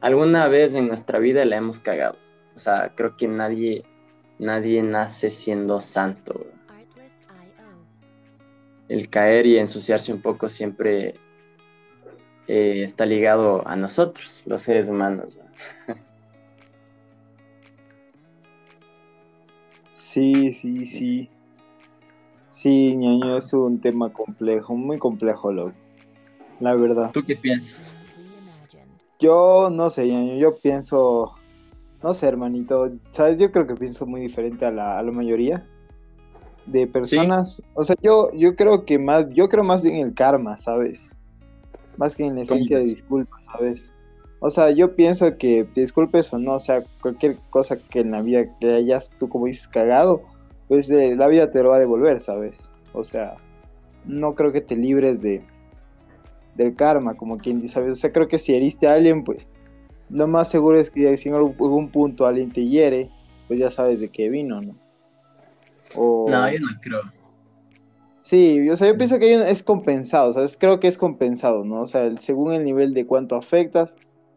alguna vez en nuestra vida la hemos cagado. O sea, creo que nadie, nadie nace siendo santo. El caer y ensuciarse un poco siempre eh, está ligado a nosotros, los seres humanos. Sí, sí, sí. Sí, ñaño, es un tema complejo, muy complejo, loco. La verdad. ¿Tú qué piensas? Yo no sé, yo pienso, no sé, hermanito, ¿sabes? Yo creo que pienso muy diferente a la, mayoría de personas. O sea, yo, yo creo que más, yo creo más en el karma, ¿sabes? Más que en la esencia de disculpas, ¿sabes? O sea, yo pienso que te disculpes o no, o sea, cualquier cosa que en la vida que hayas tú, como dices, cagado, pues eh, la vida te lo va a devolver, ¿sabes? O sea, no creo que te libres de del karma, como quien dice, ¿sabes? O sea, creo que si heriste a alguien, pues lo más seguro es que si en algún punto alguien te hiere, pues ya sabes de qué vino, ¿no? No, yo no creo. Sí, o sea, yo pienso que es compensado, ¿sabes? Creo que es compensado, ¿no? O sea, según el nivel de cuánto afectas,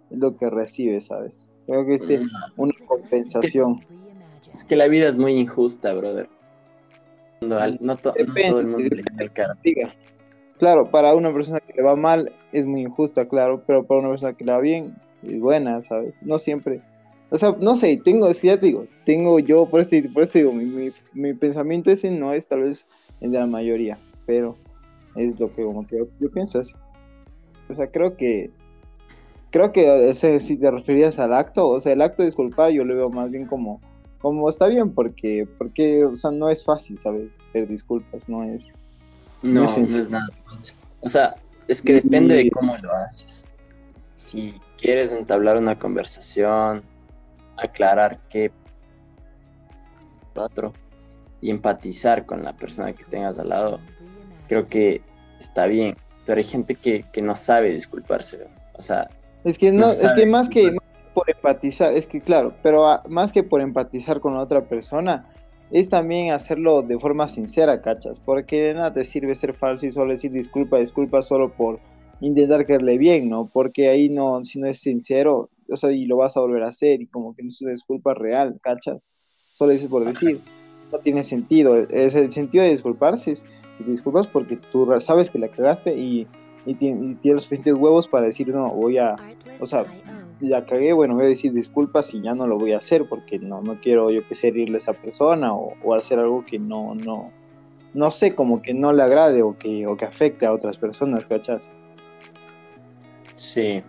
es lo que recibes, ¿sabes? Creo que es mm. una compensación. Es que la vida es muy injusta, brother. No, todo el mundo le el cara. Claro, para una persona que le va mal es muy injusta, claro, pero para una persona que le va bien es buena, ¿sabes? No siempre. O sea, no sé, tengo, es que ya te digo, tengo yo, por eso, digo, mi, mi, pensamiento ese no es tal vez el de la mayoría, pero es lo que como que yo, pienso así. O sea, creo que creo que ese, si te referías al acto, o sea, el acto de disculpar yo lo veo más bien como como está bien porque porque o sea, no es fácil, ¿sabes? Pedir disculpas, no es no, no es, nada O sea, es que depende de cómo lo haces. Si quieres entablar una conversación, aclarar qué otro y empatizar con la persona que tengas al lado, creo que está bien. Pero hay gente que, no sabe disculparse. O sea, es que no, es que más que por empatizar, es que claro, pero más que por empatizar con la otra persona, es también hacerlo de forma sincera, cachas, porque de nada te sirve ser falso y solo decir disculpa, disculpa solo por intentar quererle bien, ¿no? Porque ahí no, si no es sincero, o sea, y lo vas a volver a hacer y como que no es una disculpa real, cachas, solo dices por decir, no tiene sentido, es el sentido de disculparse, es disculpas porque tú sabes que la cagaste y, y, tienes los suficientes huevos para decir, no, voy a, o sea, la cagué, bueno, voy a decir disculpas y ya no lo voy a hacer porque no, no quiero yo que sé herirle a esa persona o, hacer algo que no, no, no sé, como que no le agrade o que, o que afecte a otras personas, ¿cachas? Sí,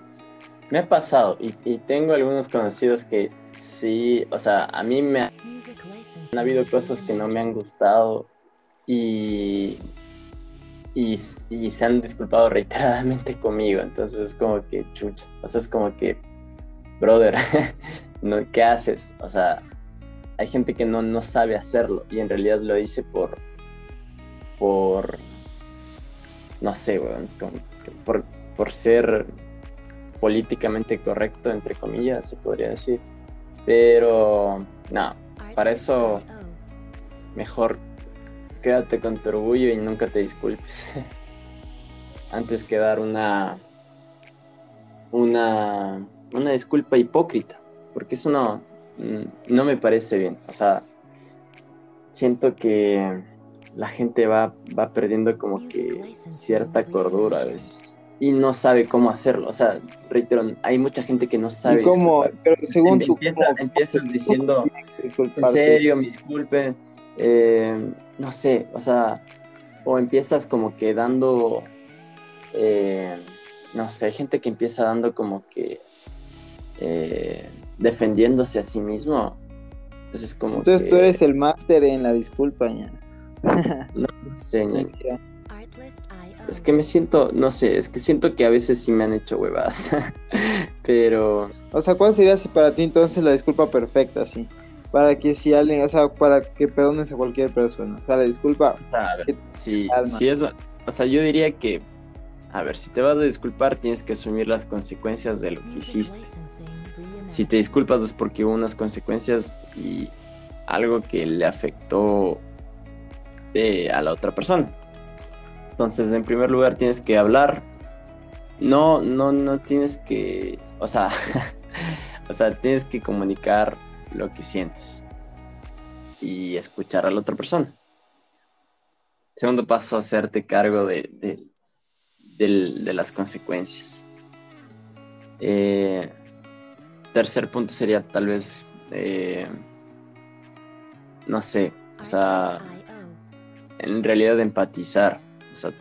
me ha pasado y, y, tengo algunos conocidos que sí, o sea, a mí me han habido cosas que no me han gustado y, y, y se han disculpado reiteradamente conmigo, entonces es como que chucha, o sea, es como que brother, ¿qué haces? O sea, hay gente que no, no sabe hacerlo y en realidad lo dice por, por, no sé, por, por ser políticamente correcto, entre comillas, se podría decir. Pero, no, para eso mejor quédate con tu orgullo y nunca te disculpes. Antes que dar una, una una disculpa hipócrita, porque eso no, mm, no me parece bien. O sea, siento que la gente va, va perdiendo como que cierta cordura a veces y no sabe cómo hacerlo. O sea, reitero, hay mucha gente que no sabe. cómo? Pero según tu, empiezas diciendo, en serio, me disculpen, eh, no sé, o sea, o empiezas como que dando, eh, no sé, hay gente que empieza dando como que eh, defendiéndose a sí mismo. Pues es como Entonces tú eres el máster en la disculpa, ya. no sé, Es que me siento, no sé, es que siento que a veces sí me han hecho huevas. Pero. O sea, ¿cuál sería para ti entonces la disculpa perfecta, sí? Para que si alguien, o sea, para que perdones a cualquier persona. O sea, la disculpa. A ver, si, si es. O sea, yo diría que a ver, si te vas a disculpar, tienes que asumir las consecuencias de lo que hiciste. Si te disculpas es porque hubo unas consecuencias y algo que le afectó eh, a la otra persona. Entonces, en primer lugar, tienes que hablar. No, no, no tienes que o sea, o sea, tienes que comunicar lo que sientes y escuchar a la otra persona. Segundo paso, hacerte cargo de, de, las consecuencias. Eh, tercer punto sería tal vez, eh, no sé, o sea, en realidad empatizar, o sea,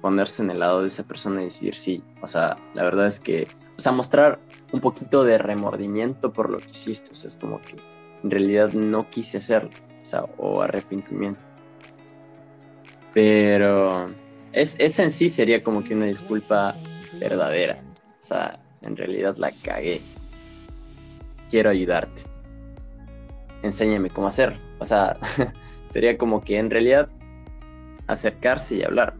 ponerse en el lado de esa persona y decir sí, o sea, la verdad es que, o sea, mostrar un poquito de remordimiento por lo que hiciste, o sea, es como que en realidad no quise hacerlo, o sea, o arrepentimiento. Pero es, esa en sí sería como que una disculpa verdadera. O sea, en realidad la cagué. Quiero ayudarte. Enséñame cómo hacerlo. O sea, sería como que en realidad acercarse y hablar.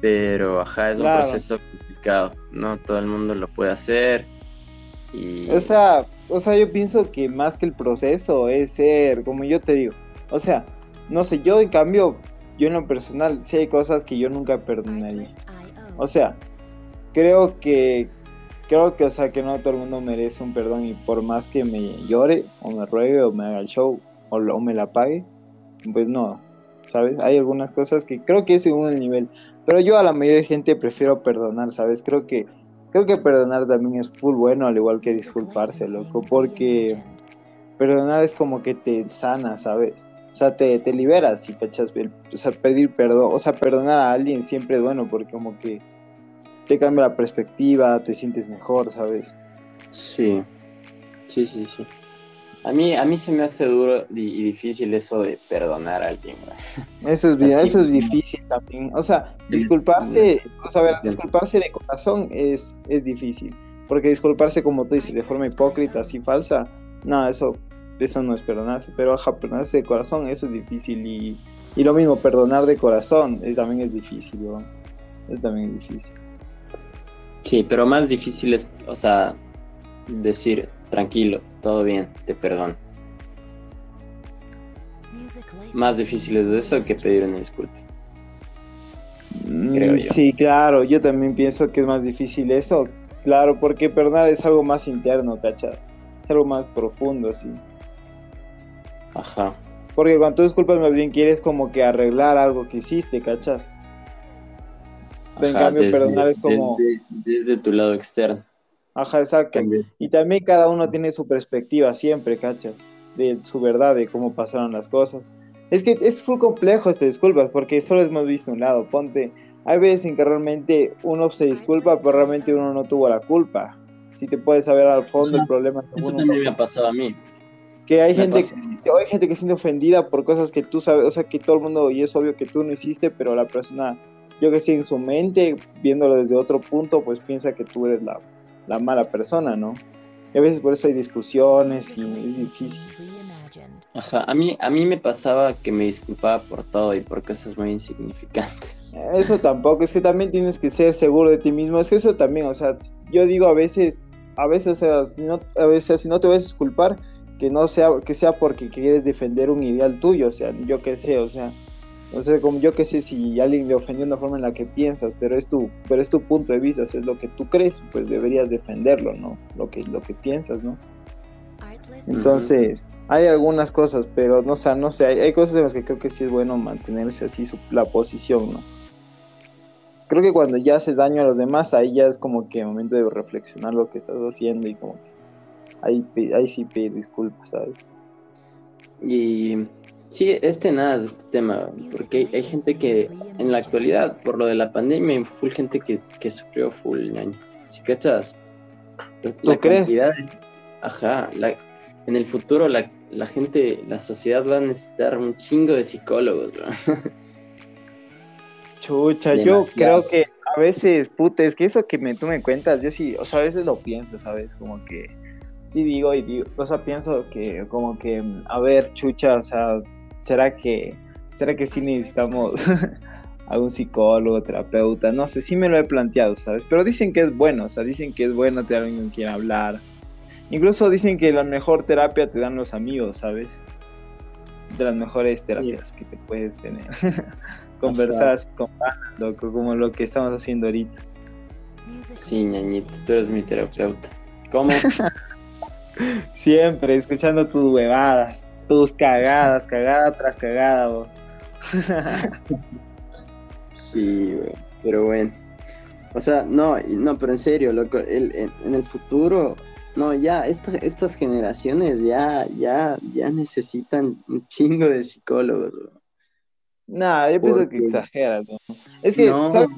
Pero, ajá, es un proceso complicado. No todo el mundo lo puede hacer. Y... O sea, o sea, yo pienso que más que el proceso es ser, como yo te digo, o sea, no sé, yo en cambio, yo en lo personal, sí hay cosas que yo nunca perdonaría. O sea, creo que, creo que, o sea, que no todo el mundo merece un perdón y por más que me llore, o me ruegue, o me haga el show, o, o me la pague, pues no, ¿sabes? Hay algunas cosas que creo que es según el nivel. Pero yo a la mayoría de gente prefiero perdonar, ¿sabes? Creo que creo que perdonar también es full bueno, al igual que disculparse, loco, porque perdonar es como que te sana, ¿sabes? O sea, te, te liberas si cachas, o sea, pedir perdón, o sea, perdonar a alguien siempre es bueno porque como que te cambia la perspectiva, te sientes mejor, ¿sabes? Sí, sí, sí, sí. A mí, a mí se me hace duro y, difícil eso de perdonar a alguien, Eso es, bien, eso es difícil también. O sea, disculparse, o sea, ver, disculparse de corazón es, es difícil. Porque disculparse, como tú dices, de forma hipócrita, así falsa, no, eso, eso no es perdonarse. Pero ajá, perdonarse de corazón, eso es difícil. Y, y lo mismo, perdonar de corazón eh, también es difícil, ¿no? Es también difícil. Sí, pero más difícil es, o sea, decir, tranquilo, todo bien, te perdono. Más difícil es eso que pedir una disculpa. Mm, sí, claro, yo también pienso que es más difícil eso. Claro, porque perdonar es algo más interno, ¿cachas? Es algo más profundo, sí. Ajá. Porque cuando tú disculpas más bien quieres como que arreglar algo que hiciste, ¿cachas? en cambio, perdonar es como... desde tu lado externo. Ajá, exacto. Y también cada uno tiene su perspectiva siempre, ¿cachas? De su verdad, de cómo pasaron las cosas. Es que es full complejo esto, disculpas, porque solo hemos visto un lado. Ponte, hay veces en que realmente uno se disculpa, pero realmente uno no tuvo la culpa. Si te puedes saber al fondo el problema. Eso también me ha pasado a mí. Que hay gente que, hay gente que se siente ofendida por cosas que tú sabes, o sea, que todo el mundo, y es obvio que tú no hiciste, pero la persona, yo que sé, en su mente, viéndolo desde otro punto, pues piensa que tú eres la la mala persona, ¿no? Y a veces por eso hay discusiones y es difícil. Ajá, a mí, a mí me pasaba que me disculpaba por todo y por cosas muy insignificantes. Eso tampoco, es que también tienes que ser seguro de ti mismo, es que eso también, o sea, yo digo a veces, a veces, o sea, si no, a veces, si no te vas a disculpar, que no sea, que sea porque quieres defender un ideal tuyo, o sea, yo qué sé, o sea, o sea, como yo que sé si alguien le ofendió de una forma en la que piensas, pero es tu, pero es tu punto de vista, es lo que tú crees, pues deberías defenderlo, ¿no? Lo que, lo que piensas, ¿no? Entonces, hay algunas cosas, pero no, o no sé, hay, cosas en las que creo que sí es bueno mantenerse así la posición, ¿no? Creo que cuando ya haces daño a los demás, ahí ya es como que momento de reflexionar lo que estás haciendo y como que ahí, ahí sí pedir disculpas, ¿sabes? Y Sí, este nada de este tema, porque hay, gente que en la actualidad, por lo de la pandemia, full gente que, que sufrió full ñaño. ¿Sí cachas? ¿Tú crees? ajá, en el futuro la, la, gente, la sociedad va a necesitar un chingo de psicólogos, Chucha, yo creo que a veces, puta, es que eso que me, tú me cuentas, yo sí, o sea, a veces lo pienso, ¿sabes? Como que sí digo y digo, o sea, pienso que como que, a ver, chucha, o sea, ¿será que, será que sí necesitamos a un psicólogo, terapeuta? No sé, sí me lo he planteado, ¿sabes? Pero dicen que es bueno, o sea, dicen que es bueno tener alguien con quien hablar. Incluso dicen que la mejor terapia te dan los amigos, ¿sabes? De las mejores terapias que te puedes tener. Conversar con loco, como lo que estamos haciendo ahorita. Sí, ñañito, tú eres mi terapeuta. ¿Cómo? Siempre escuchando tus huevadas, tus cagadas, cagada tras cagada, Sí, güey, pero bueno. O sea, no, no, pero en serio, loco, el, en, el futuro, no, ya, estas generaciones ya, ya, ya necesitan un chingo de psicólogos, No, yo pienso que exageras, ¿no? Es que, ¿sabes?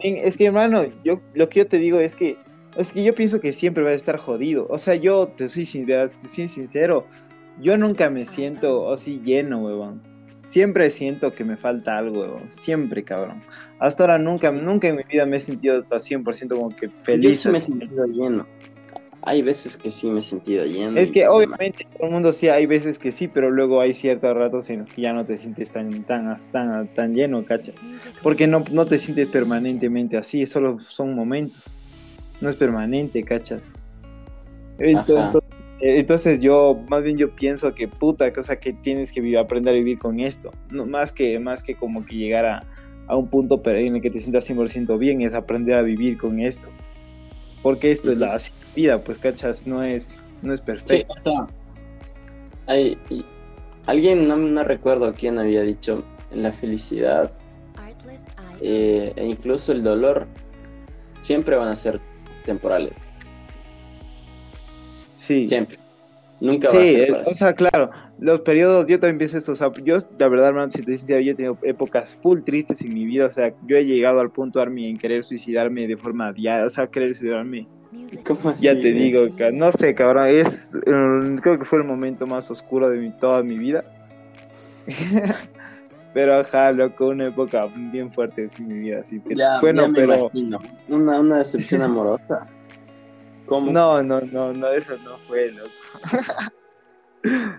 es que, hermano, yo, lo que yo te digo es que, es que yo pienso que siempre va a estar jodido. O sea, yo te soy, te soy sincero, yo nunca me siento así lleno, huevón. Siempre siento que me falta algo, siempre, cabrón. Hasta ahora nunca, nunca en mi vida me he sentido al 100% como que feliz. Yo sí me he sentido lleno. Hay veces que sí me he sentido lleno. Es que obviamente todo el mundo sí, hay veces que sí, pero luego hay ciertos ratos en los que ya no te sientes tan, tan, tan, tan lleno, cacha. Porque no, no te sientes permanentemente así, solo son momentos. No es permanente, cacha. Entonces, entonces yo, más bien yo pienso que puta cosa que tienes que aprender a vivir con esto. No, más, que, más que como que llegar a, un punto en el que te sientas 100% bien, es aprender a vivir con esto. Porque esto es la vida, pues cachas, no es, no es perfecto. Hay, alguien, no, no recuerdo quién había dicho, en la felicidad eh, e incluso el dolor siempre van a ser temporales. Sí. Siempre. Nunca va a ser o sea, claro, los periodos, yo también pienso eso, o sea, yo, la verdad, hermano, si te yo he tenido épocas full tristes en mi vida, o sea, yo he llegado al punto, Army, en querer suicidarme de forma diaria, o sea, querer suicidarme. ¿Cómo así, ya te digo, no sé, cabrón, es, mm, creo que fue el momento más oscuro de mi, toda mi vida. pero ajá, loco, una época bien fuerte en mi vida, así que, bueno, pero... Una, una decepción amorosa. No, no, no, no, eso no fue, loco.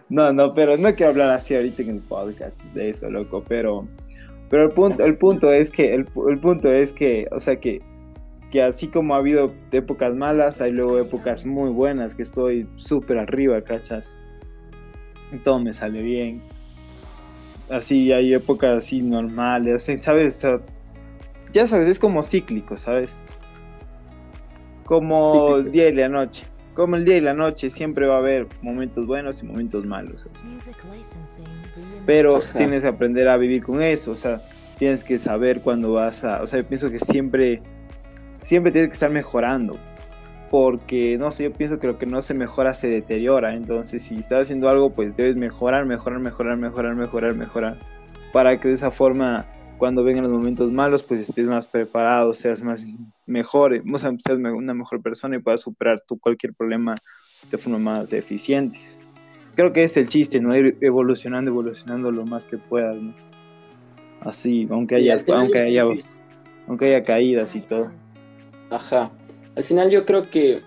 no, no, pero no quiero hablar así ahorita en el podcast de eso, loco, pero, pero el punto, el punto es que, el, punto es que, o sea que, que así como ha habido épocas malas, hay luego épocas muy buenas, que estoy súper arriba, ¿cachas? Todo me sale bien. Así hay épocas así normales, ¿sabes? ya sabes, es como cíclico, ¿sabes? como el día y la noche. Como el día y la noche siempre va a haber momentos buenos y momentos malos. Pero tienes que aprender a vivir con eso, o sea, tienes que saber cuándo vas a, o sea, yo pienso que siempre, siempre tienes que estar mejorando, porque no sé, yo pienso que lo que no se mejora se deteriora, entonces si estás haciendo algo, pues debes mejorar, mejorar, mejorar, mejorar, mejorar, mejorar, para que de esa forma cuando vengan los momentos malos, pues estés más preparado, seas más mejor, seas una mejor persona y puedas superar tu cualquier problema de forma más eficiente. Creo que es el chiste, ¿no? Ir evolucionando, evolucionando lo más que puedas, ¿no? Así, aunque haya, aunque haya, aunque haya caídas y todo. Ajá. Al final yo creo que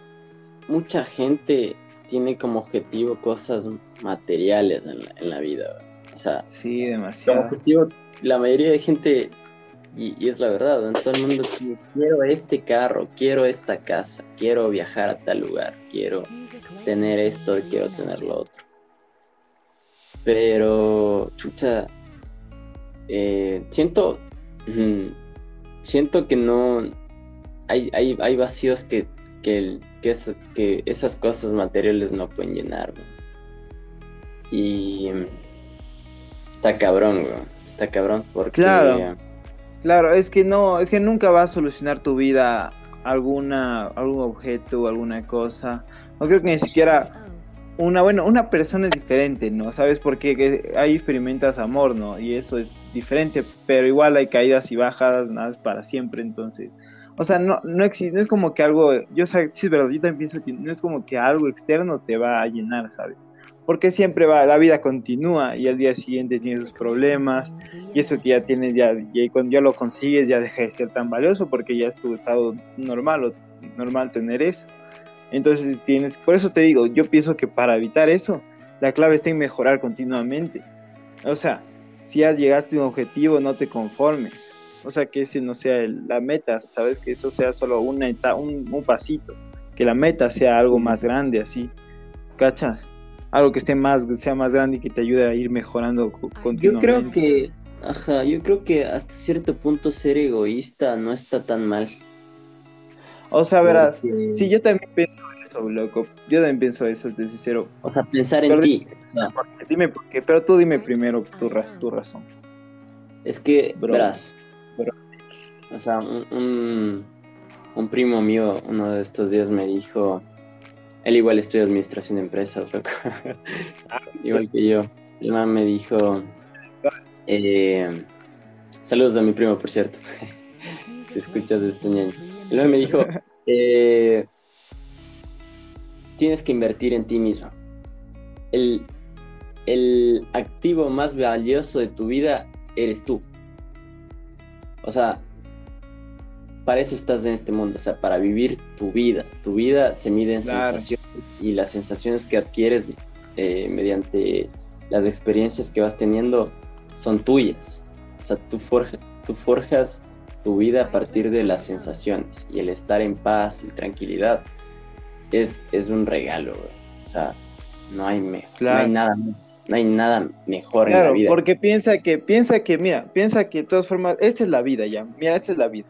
mucha gente tiene como objetivo cosas materiales en la, en la vida. O sea, sí, demasiado. Como objetivo la mayoría de gente, y, es la verdad, en todo el mundo quiero este carro, quiero esta casa, quiero viajar a tal lugar, quiero tener esto y quiero tener lo otro. Pero, chucha, eh, siento, siento que no, hay, hay, vacíos que, que, que, que, esas cosas materiales no pueden llenar. Y está cabrón, está cabrón. Porque... Claro. Claro, es que no, es que nunca va a solucionar tu vida alguna, algún objeto, alguna cosa. No creo que ni siquiera una, bueno, una persona es diferente, ¿no? ¿Sabes? Porque ahí experimentas amor, ¿no? Y eso es diferente, pero igual hay caídas y bajadas, nada es para siempre, entonces. O sea, no, no, existe, no es como que algo, yo sé, sí es verdad, yo también pienso que no es como que algo externo te va a llenar, ¿sabes? porque siempre va, la vida continúa y al día siguiente tienes sus problemas y eso que ya tienes ya, y cuando ya lo consigues ya deja de ser tan valioso porque ya es tu estado normal o normal tener eso. Entonces tienes, por eso te digo, yo pienso que para evitar eso, la clave está en mejorar continuamente. O sea, si ya llegaste a un objetivo, no te conformes. O sea, que ese no sea la meta, sabes que eso sea solo una un, un pasito, que la meta sea algo más grande así. ¿Cachas? algo que esté más, sea más grande y que te ayude a ir mejorando continuamente. Yo creo que, ajá, yo creo que hasta cierto punto ser egoísta no está tan mal. O sea, verás, sí, yo también pienso eso, loco. Yo también pienso eso, te sincero. O sea, pensar en ti. Dime por qué, pero tú dime primero tu, tu razón. Es que, verás, o sea, un, un, primo mío uno de estos días me dijo, él igual estudia administración de empresas, loco. igual que yo. El man me dijo, eh, saludos a mi primo, por cierto. si escuchas de este ñaño. El man me dijo, eh, tienes que invertir en ti mismo. El, el activo más valioso de tu vida eres tú. O sea, para eso estás en este mundo, o sea, para vivir tu vida. Tu vida se mide en sensaciones y las sensaciones que adquieres eh, mediante las experiencias que vas teniendo son tuyas. O sea, tú, tú forjas tu vida a partir de las sensaciones y el estar en paz y tranquilidad es, es un regalo, O sea, no hay, no hay nada más, no hay nada mejor en la vida. Porque piensa que, piensa que, mira, piensa que de todas formas, esta es la vida ya, mira, esta es la vida.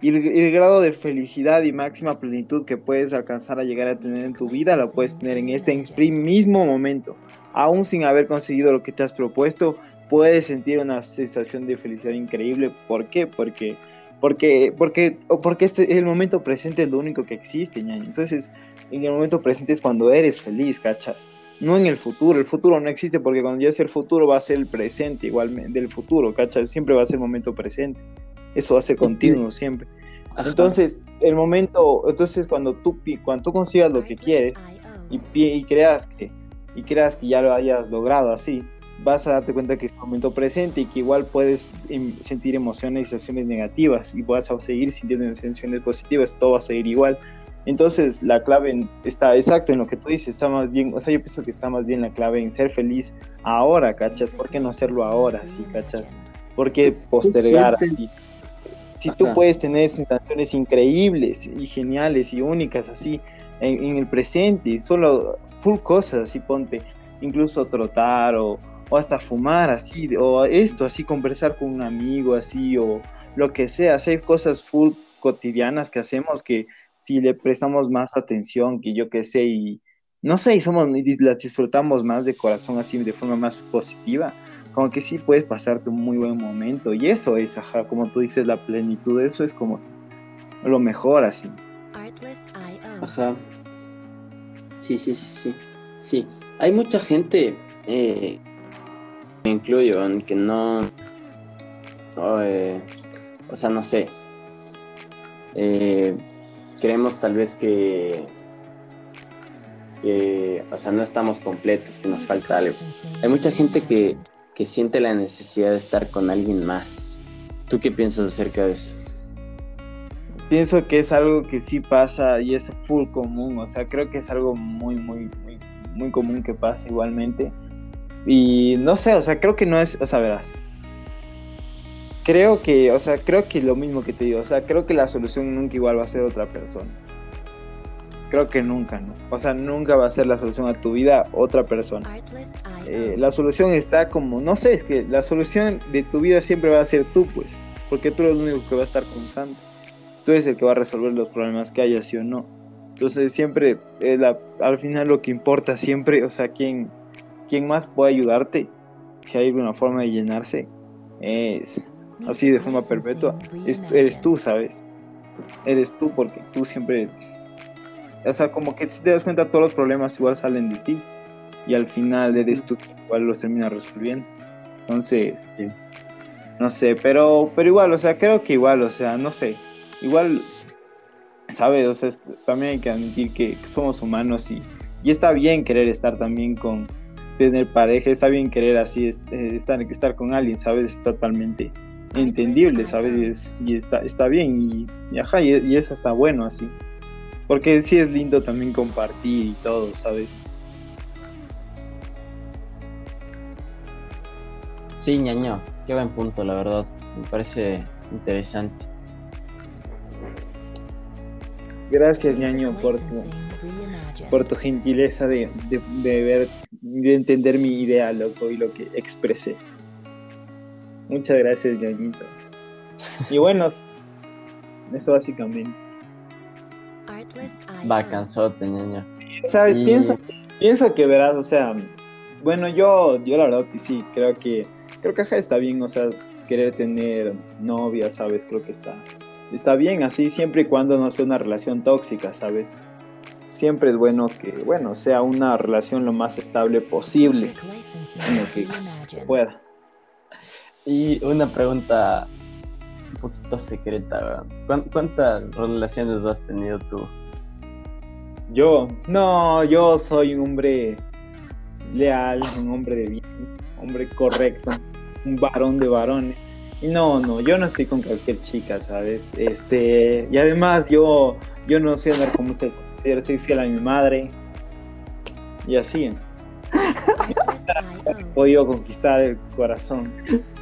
Y el, grado de felicidad y máxima plenitud que puedes alcanzar a llegar a tener en tu vida, lo puedes tener en este mismo momento. Aún sin haber conseguido lo que te has propuesto, puedes sentir una sensación de felicidad increíble. ¿Por qué? Porque porque, porque, porque este, el momento presente es lo único que existe, ñaño. Entonces, en el momento presente es cuando eres feliz, ¿cachas? No en el futuro, el futuro no existe porque cuando ya sea el futuro va a ser el presente igualmente del futuro, ¿cachas? Siempre va a ser el momento presente. Eso va a ser continuo siempre. Entonces, el momento, entonces cuando tú, cuando tú consigas lo que quieres y, y creas que, y creas que ya lo hayas logrado así, vas a darte cuenta que es un momento presente y que igual puedes em, sentir emociones y sensaciones negativas y vas a seguir sintiendo sensaciones positivas, todo va a seguir igual. Entonces la clave está exacto en lo que tú dices, está más bien, o sea, yo pienso que está más bien la clave en ser feliz ahora, ¿cachas? ¿Por qué no hacerlo ahora, sí, cachas? ¿Por qué postergar así? Si tú puedes tener sensaciones increíbles y geniales y únicas así en, en el presente, solo full cosas así, ponte, incluso trotar o, o hasta fumar así, o esto, así conversar con un amigo así, o lo que sea, hacer cosas full cotidianas que hacemos que si le prestamos más atención, que yo que sé, y no sé, y somos, las disfrutamos más de corazón así, de forma más positiva, como que sí puedes pasarte un muy buen momento, y eso es, ajá, como tú dices, la plenitud, eso es como lo mejor así. Ajá. Sí, sí, sí, sí. Sí, hay mucha gente eh, me incluyo, aunque no, eh, o sea, no sé, eh, creemos tal vez que, o sea, no estamos completos, que nos falta algo. Hay mucha gente que, que siente la necesidad de estar con alguien más. ¿Tú qué piensas acerca de eso? Pienso que es algo que sí pasa y es full común, o sea, creo que es algo muy, muy, muy, muy común que pasa igualmente y no sé, o sea, creo que no es, o sea, verás. Creo que, o sea, creo que lo mismo que te digo, o sea, creo que la solución nunca igual va a ser otra persona. Creo que nunca, ¿no? O sea, nunca va a ser la solución a tu vida otra persona. Eh, la solución está como, no sé, es que la solución de tu vida siempre va a ser tú, pues, porque tú eres el único que va a estar pensando. Tú eres el que va a resolver los problemas que haya, sí o no. Entonces siempre, eh, al final lo que importa siempre, o sea, quién, ¿quién más puede ayudarte? Si hay alguna forma de llenarse, es así de forma perpetua, eres tú, ¿sabes? Eres tú porque tú siempre, o sea, como que si te das cuenta todos los problemas igual salen de ti y al final eres tú que igual los termina resolviendo. Entonces, no sé, pero, pero igual, o sea, creo que igual, o sea, no sé, igual, ¿sabes? O sea, también hay que admitir que somos humanos y, y está bien querer estar también con tener pareja, está bien querer así, eh, estar, estar con alguien, ¿sabes? Es totalmente entendible, ¿sabes? Y, está, está bien y, y, y, es hasta bueno así. Porque sí es lindo también compartir y todo, ¿sabes? Sí, ñaño, qué buen punto, la verdad. Me parece interesante. Gracias, ñaño, por tu, por tu gentileza de, de, ver, de entender mi idea, loco, y lo que expresé. Muchas gracias, ñañito. Y bueno, eso básicamente. Bacanzote, niño. O sea, pienso, pienso que verás, o sea, bueno, yo, yo la verdad que sí, creo que, creo que ajá está bien, o sea, querer tener novia, ¿sabes? Creo que está, está bien así, siempre y cuando no sea una relación tóxica, ¿sabes? Siempre es bueno que, bueno, sea una relación lo más estable posible, lo que pueda. Y una pregunta un poquito secreta, ¿cuántas relaciones has tenido tú? Yo, no, yo soy un hombre leal, un hombre de bien, un hombre correcto, un varón de varones. No, no, yo no estoy con cualquier chica, ¿sabes? Este, y además yo, yo no sé andar con muchas mujeres, soy fiel a mi madre. Y así. Podido conquistar el corazón.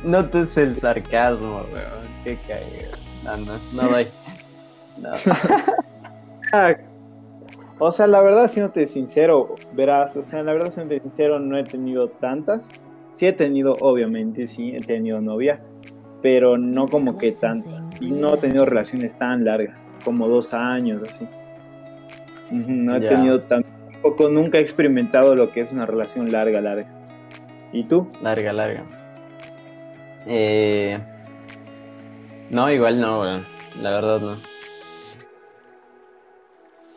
No te es el sarcasmo, weón. Qué caído. No, no, no doy. No. Ah, o sea, la verdad, siéndote sincero, verás, o sea, la verdad, siéndote sincero, no he tenido tantas. Sí he tenido, obviamente, sí, he tenido novia, pero no como que tantas. Y no he tenido relaciones tan largas, como dos años, así. No he tenido tan poco, nunca he experimentado lo que es una relación larga, larga. ¿Y tú? Larga, larga. Eh... No, igual no, la verdad no.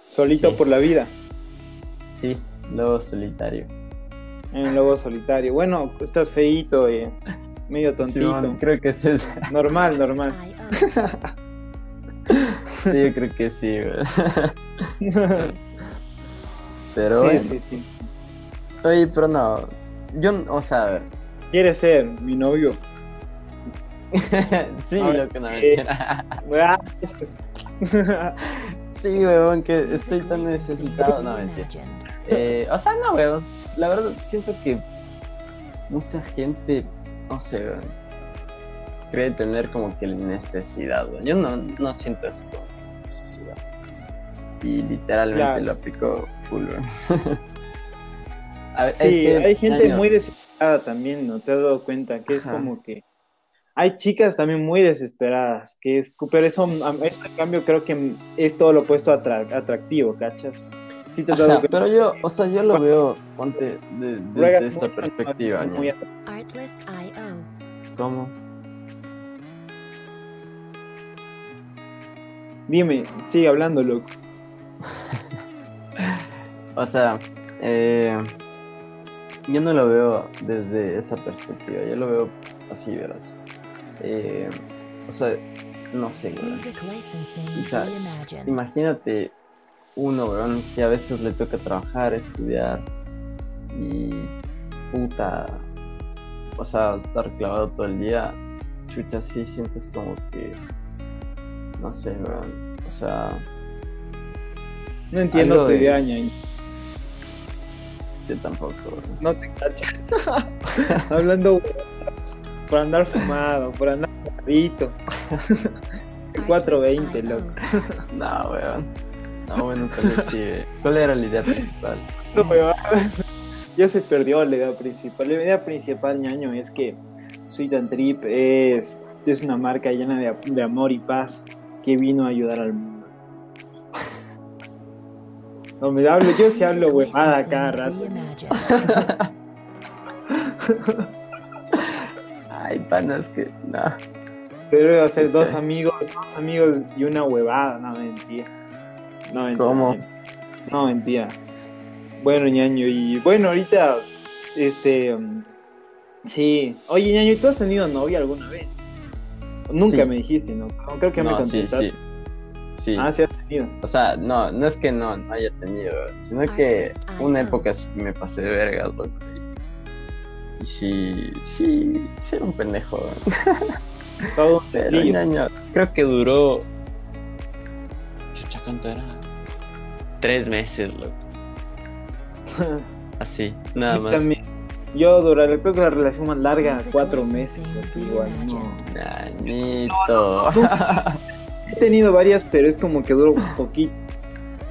Solito por la vida. Sí, lobo solitario. Un lobo solitario. Bueno, estás feíto, eh, medio tontito. creo que es eso. Normal, normal. sí, yo creo que sí, Pero sí, sí, sí. Oye, pero no. Yo, o sea, a ver. ¿Quieres ser mi novio? sí, lo que no me Sí, weón, que estoy tan necesitado. No, mentira. Eh, o sea, no, weón. La verdad, siento que mucha gente, no sé, weón, cree tener como que necesidad, weón. Yo no, no siento eso como necesidad. Y literalmente lo aplico full, weón. sí, hay gente muy desesperada también, ¿no? Te has dado cuenta que es como que hay chicas también muy desesperadas, que es, pero eso, eso en cambio creo que es todo lo opuesto atractivo, ¿cachas? Sí te pero yo, o sea, yo lo veo, ponte, de, esta perspectiva. ¿no? ¿Cómo? Dime, sigue hablando, loco. O sea, eh, yo no lo veo desde esa perspectiva, yo lo veo así, verás. Eh, o sea, no sé, imagínate uno, weón, que a veces le toca trabajar, estudiar y puta, o sea, estar clavado todo el día, chucha, sí sientes como que, no sé, weón, o sea... No entiendo tu idea, Yo tampoco, No te cacho. Hablando por andar fumado, por andar fumadito. 420, loco. no, weón. No, bueno, sí. ¿Cuál era la idea principal? No, weón. Ya se perdió la idea principal. La idea principal, ñaño, es que Sweet and Trip es, es una marca llena de, de amor y paz que vino a ayudar al mundo. No, me hablo, yo sí hablo huevada cada rato. Ay, panas que no. Pero iba a ser dos amigos, dos amigos y una huevada, no mentira. No mentira. ¿Cómo? No mentira. Bueno, ñaño, y bueno, ahorita, este, um, sí. Oye, ñaño, ¿y tú has tenido novia alguna vez? Nunca me dijiste, ¿no? Creo que me contestaste. Sí, sí. Ah, sí has tenido. O sea, no, no es que no, no haya tenido, sino que una época sí me pasé de vergas, loco. Y sí, sí, sí era un pendejo. Todo Pero un año, creo que duró. Chucha, ¿cuánto era? Tres meses, loco. Así, nada más. También. Yo duré, creo que la relación más larga, cuatro meses, así igual, no. He tenido varias, pero es como que duró un poquito.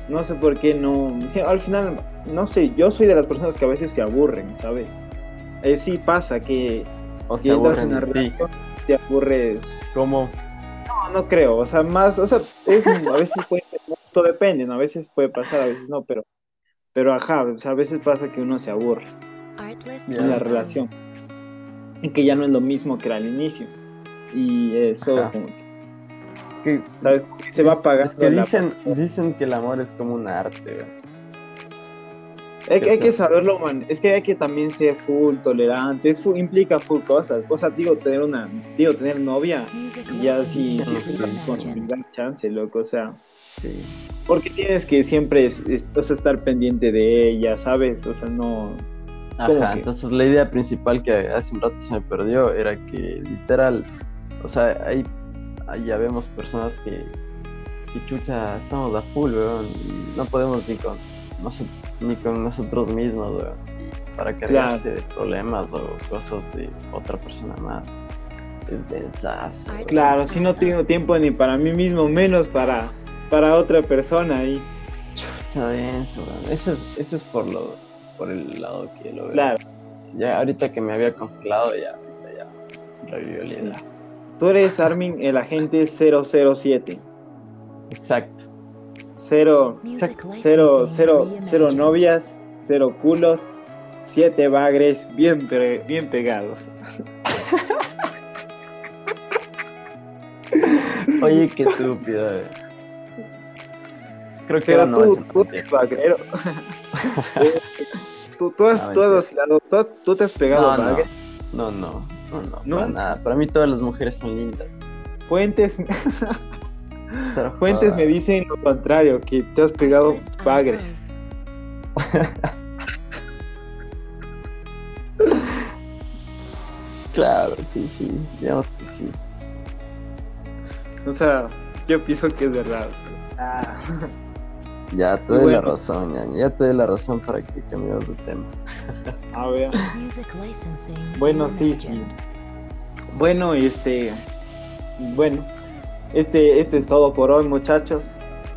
No sé por qué no. al final, no sé, yo soy de las personas que a veces se aburren, ¿sabes? eh, sí pasa que o se aburren en relación, te aburres. ¿Cómo? No, no creo, o sea, más, o sea, es, a veces puede todo depende, ¿no? A veces puede pasar, a veces no, pero, pero ajá, a veces pasa que uno se aburre en la relación, en que ya no es lo mismo que era al inicio. Y eso como que, que, ¿sabes? Se va pagando. Es que dicen, dicen que el amor es como un arte, hay, hay, que saberlo, man. Es que hay que también ser full tolerante. Eso implica full cosas. O sea, digo, tener una, digo, tener novia. Y ya sí, sí, con chance, loco. O sea, sí. Porque tienes que siempre o sea, estar pendiente de ella, ¿sabes? O sea, no. Ajá, entonces la idea principal que hace un rato se me perdió era que literal, o sea, ahí, ya vemos personas que, que chucha, estamos a full, weón, no podemos ni con, ni con nosotros mismos, para cargarse de problemas o cosas de otra persona más. Es densazo. Claro, si no tengo tiempo ni para mí mismo, menos para, para otra persona. Y... Chucha denso, eso es, eso es por, lo, por el lado que lo veo. Claro. Ya ahorita que me había congelado, ya, ya revivió la idea. Tú eres Armin, el agente 007. Exacto. Cero, cero, cero, cero novias, cero culos, siete bagres bien, bien pegados. Oye, qué estúpido. Eh. Creo que era tú, tú eres bagrero. tú, tú, has, tú, has, tú, tú, te has pegado no, no, no, no, no, no, para nada. Para mí todas las mujeres son lindas. Fuentes. Fuentes me dicen lo contrario, que te has pegado bagres. claro, sí, sí, digamos que sí. O sea, yo pienso que es verdad. Ah. Ya te doy la razón, ya, ya, te doy la razón para que cambiemos de tema. A ver. Bueno, sí, sí. Bueno, este. Bueno, este, esto es todo por hoy, muchachos.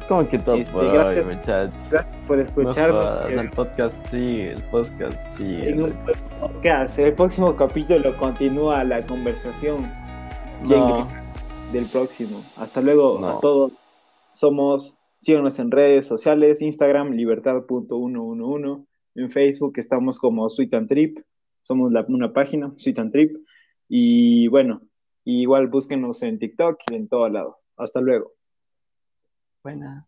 ¿Cómo que todo este, por hoy, muchachos? Gracias por escucharnos. el podcast sigue, el podcast sigue. En podcast, el próximo capítulo continúa la conversación del próximo. Hasta luego a todos. Somos, síganos en redes sociales, Instagram, libertad.111. En Facebook estamos como Sweet and Trip. Somos una página, Sweet and Trip. Y bueno, igual búsquenos en TikTok y en todo lado. Hasta luego. Buena.